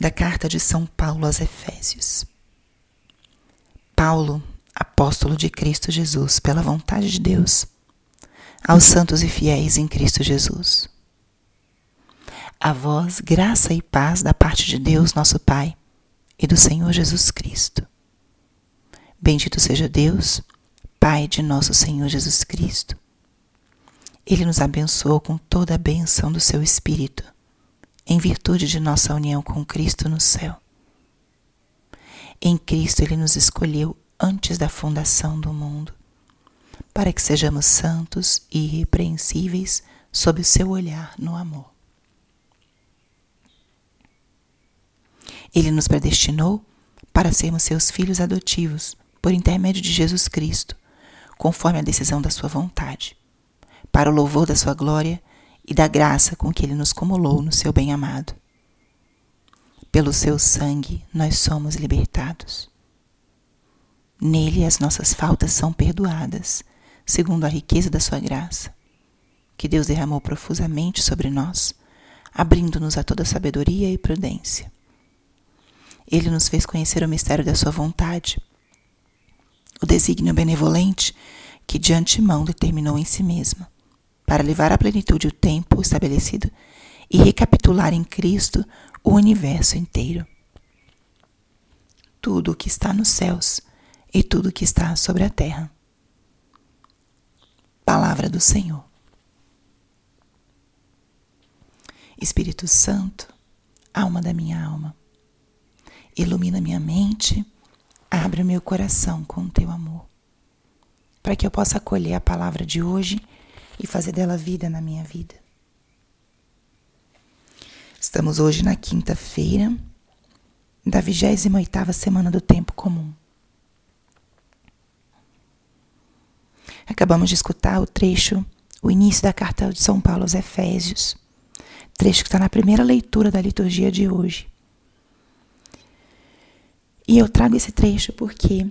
da carta de São Paulo aos Efésios. Paulo, apóstolo de Cristo Jesus, pela vontade de Deus, aos santos e fiéis em Cristo Jesus. A vós, graça e paz da parte de Deus, nosso Pai, e do Senhor Jesus Cristo. Bendito seja Deus, Pai de nosso Senhor Jesus Cristo. Ele nos abençoou com toda a benção do seu Espírito em virtude de nossa união com Cristo no céu. Em Cristo Ele nos escolheu antes da fundação do mundo, para que sejamos santos e irrepreensíveis sob o seu olhar no amor. Ele nos predestinou para sermos seus filhos adotivos por intermédio de Jesus Cristo, conforme a decisão da sua vontade, para o louvor da sua glória e da graça com que ele nos cumulou no seu bem-amado. Pelo seu sangue nós somos libertados. Nele as nossas faltas são perdoadas, segundo a riqueza da sua graça, que Deus derramou profusamente sobre nós, abrindo-nos a toda sabedoria e prudência. Ele nos fez conhecer o mistério da sua vontade, o desígnio benevolente que de antemão determinou em si mesma para levar à plenitude o tempo estabelecido e recapitular em Cristo o universo inteiro. Tudo o que está nos céus e tudo o que está sobre a terra. Palavra do Senhor. Espírito Santo, alma da minha alma, ilumina minha mente, abre meu coração com o teu amor, para que eu possa acolher a palavra de hoje e fazer dela vida na minha vida. Estamos hoje na quinta-feira da 28ª semana do tempo comum. Acabamos de escutar o trecho, o início da carta de São Paulo aos Efésios, trecho que está na primeira leitura da liturgia de hoje. E eu trago esse trecho porque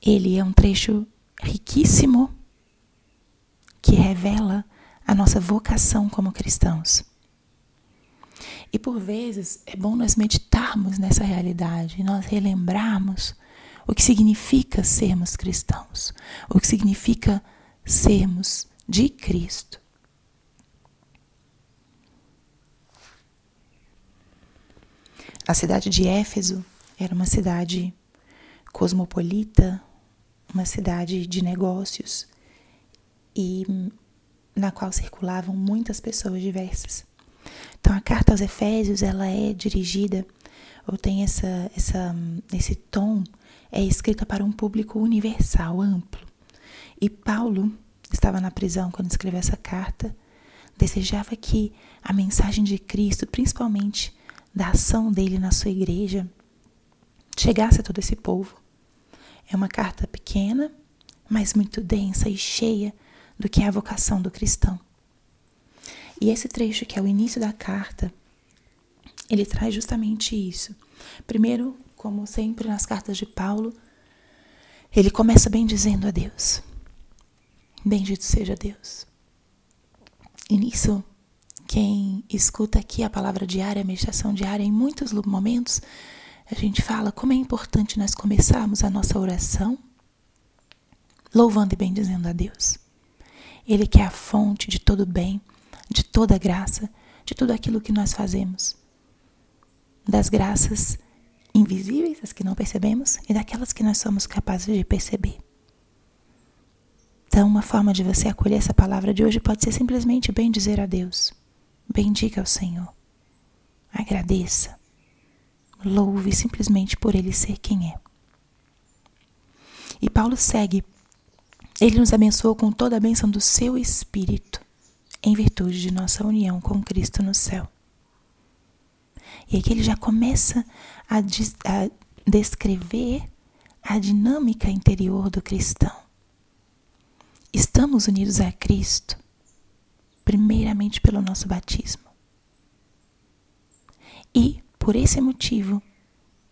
ele é um trecho riquíssimo revela a nossa vocação como cristãos. E por vezes é bom nós meditarmos nessa realidade, nós relembrarmos o que significa sermos cristãos, o que significa sermos de Cristo. A cidade de Éfeso era uma cidade cosmopolita, uma cidade de negócios e na qual circulavam muitas pessoas diversas. Então a carta aos Efésios ela é dirigida ou tem essa, essa esse tom é escrita para um público universal, amplo. E Paulo estava na prisão quando escreveu essa carta, desejava que a mensagem de Cristo, principalmente da ação dele na sua igreja, chegasse a todo esse povo. É uma carta pequena, mas muito densa e cheia do que é a vocação do cristão. E esse trecho, que é o início da carta, ele traz justamente isso. Primeiro, como sempre nas cartas de Paulo, ele começa bem dizendo a Deus: Bendito seja Deus. E nisso, quem escuta aqui a palavra diária, a meditação diária, em muitos momentos, a gente fala como é importante nós começarmos a nossa oração louvando e bendizendo a Deus. Ele que é a fonte de todo bem, de toda graça, de tudo aquilo que nós fazemos. Das graças invisíveis, as que não percebemos, e daquelas que nós somos capazes de perceber. Então, uma forma de você acolher essa palavra de hoje pode ser simplesmente bem dizer a Deus. Bendiga ao Senhor. Agradeça. Louve simplesmente por Ele ser quem é. E Paulo segue ele nos abençoou com toda a bênção do seu Espírito, em virtude de nossa união com Cristo no céu. E aqui ele já começa a, a descrever a dinâmica interior do cristão. Estamos unidos a Cristo, primeiramente pelo nosso batismo. E, por esse motivo,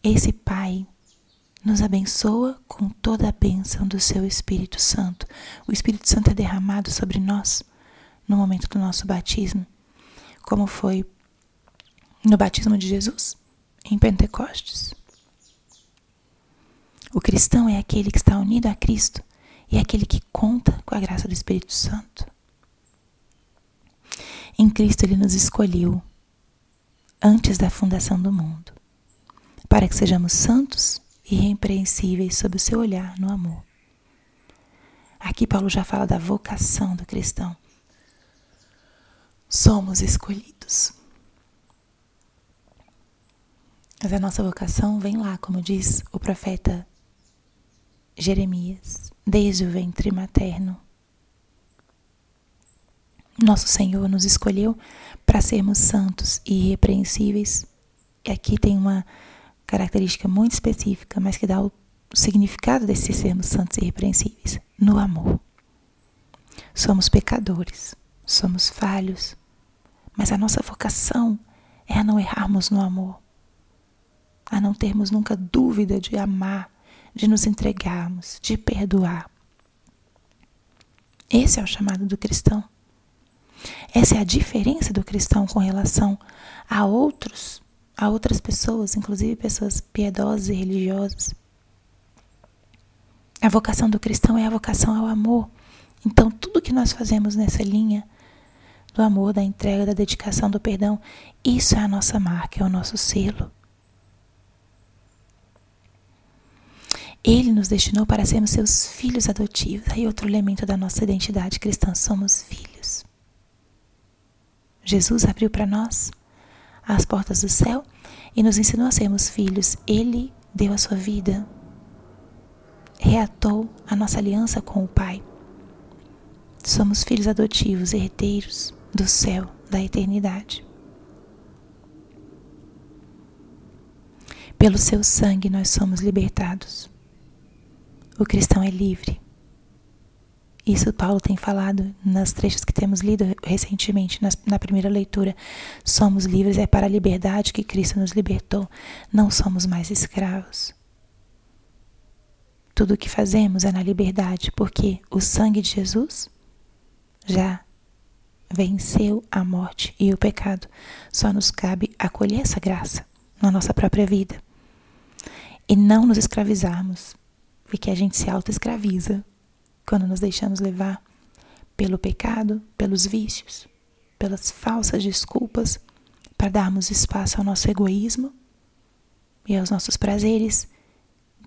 esse Pai nos abençoa com toda a bênção do seu Espírito Santo. O Espírito Santo é derramado sobre nós no momento do nosso batismo, como foi No batismo de Jesus? Em Pentecostes? O cristão é aquele que está unido a Cristo e é aquele que conta com a graça do Espírito Santo. Em Cristo ele nos escolheu antes da fundação do mundo, para que sejamos santos irrepreensíveis sob o seu olhar no amor. Aqui Paulo já fala da vocação do cristão. Somos escolhidos. Mas a nossa vocação vem lá, como diz o profeta Jeremias, desde o ventre materno. Nosso Senhor nos escolheu para sermos santos e irrepreensíveis. E aqui tem uma característica muito específica, mas que dá o significado desse sermos santos e irrepreensíveis: no amor. Somos pecadores, somos falhos, mas a nossa vocação é a não errarmos no amor, a não termos nunca dúvida de amar, de nos entregarmos, de perdoar. Esse é o chamado do cristão. Essa é a diferença do cristão com relação a outros, a outras pessoas, inclusive pessoas piedosas e religiosas. A vocação do cristão é a vocação ao amor. Então, tudo que nós fazemos nessa linha do amor, da entrega, da dedicação, do perdão, isso é a nossa marca, é o nosso selo. Ele nos destinou para sermos seus filhos adotivos. Aí outro elemento da nossa identidade cristã, somos filhos. Jesus abriu para nós as portas do céu e nos ensinou a sermos filhos. Ele deu a sua vida, reatou a nossa aliança com o Pai. Somos filhos adotivos, herdeiros do céu, da eternidade. Pelo seu sangue nós somos libertados. O cristão é livre. Isso Paulo tem falado nas trechos que temos lido recentemente, nas, na primeira leitura. Somos livres, é para a liberdade que Cristo nos libertou. Não somos mais escravos. Tudo o que fazemos é na liberdade, porque o sangue de Jesus já venceu a morte e o pecado. Só nos cabe acolher essa graça na nossa própria vida e não nos escravizarmos porque a gente se auto-escraviza quando nos deixamos levar pelo pecado, pelos vícios, pelas falsas desculpas para darmos espaço ao nosso egoísmo e aos nossos prazeres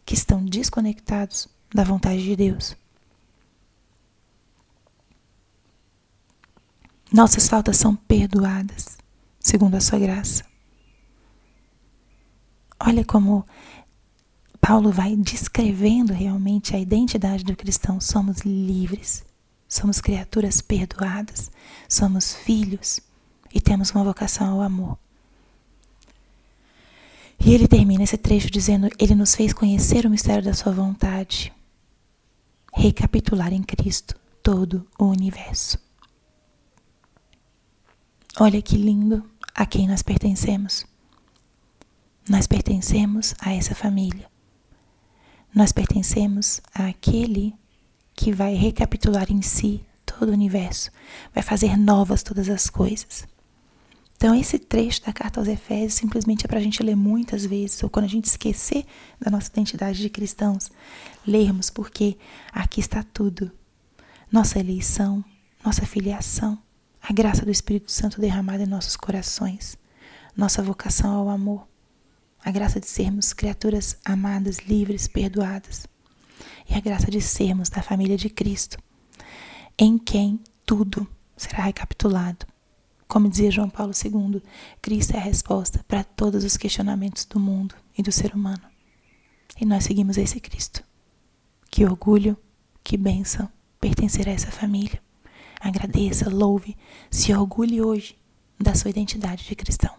que estão desconectados da vontade de Deus. Nossas faltas são perdoadas, segundo a sua graça. Olha como Paulo vai descrevendo realmente a identidade do cristão. Somos livres, somos criaturas perdoadas, somos filhos e temos uma vocação ao amor. E ele termina esse trecho dizendo: Ele nos fez conhecer o mistério da Sua vontade, recapitular em Cristo todo o universo. Olha que lindo a quem nós pertencemos. Nós pertencemos a essa família. Nós pertencemos àquele que vai recapitular em si todo o universo, vai fazer novas todas as coisas. Então, esse trecho da carta aos Efésios simplesmente é para a gente ler muitas vezes, ou quando a gente esquecer da nossa identidade de cristãos, lermos, porque aqui está tudo: nossa eleição, nossa filiação, a graça do Espírito Santo derramada em nossos corações, nossa vocação ao amor, a graça de sermos criaturas amadas, livres, perdoadas, e a graça de sermos da família de Cristo, em quem tudo será recapitulado. Como dizia João Paulo II, Cristo é a resposta para todos os questionamentos do mundo e do ser humano. E nós seguimos esse Cristo. Que orgulho, que bênção pertencer a essa família. Agradeça, louve, se orgulhe hoje da sua identidade de cristão.